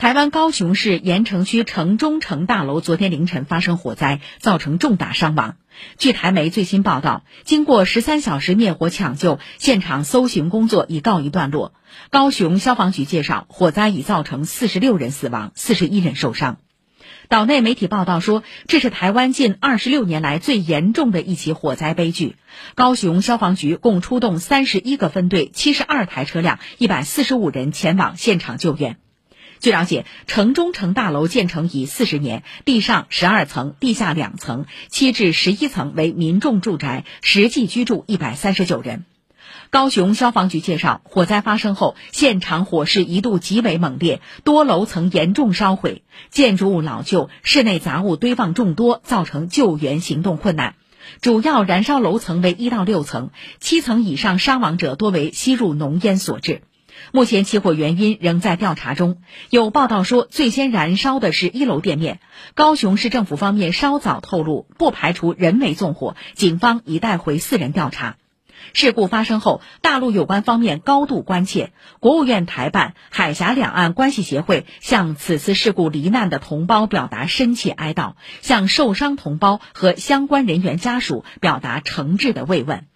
台湾高雄市盐城区城中城大楼昨天凌晨发生火灾，造成重大伤亡。据台媒最新报道，经过十三小时灭火抢救，现场搜寻工作已告一段落。高雄消防局介绍，火灾已造成四十六人死亡，四十一人受伤。岛内媒体报道说，这是台湾近二十六年来最严重的一起火灾悲剧。高雄消防局共出动三十一个分队、七十二台车辆、一百四十五人前往现场救援。据了解，城中城大楼建成已四十年，地上十二层，地下两层，七至十一层为民众住宅，实际居住一百三十九人。高雄消防局介绍，火灾发生后，现场火势一度极为猛烈，多楼层严重烧毁，建筑物老旧，室内杂物堆放众多，造成救援行动困难。主要燃烧楼层为一到六层，七层以上伤亡者多为吸入浓烟所致。目前起火原因仍在调查中。有报道说，最先燃烧的是一楼店面。高雄市政府方面稍早透露，不排除人为纵火，警方已带回四人调查。事故发生后，大陆有关方面高度关切。国务院台办、海峡两岸关系协会向此次事故罹难的同胞表达深切哀悼，向受伤同胞和相关人员家属表达诚挚的慰问。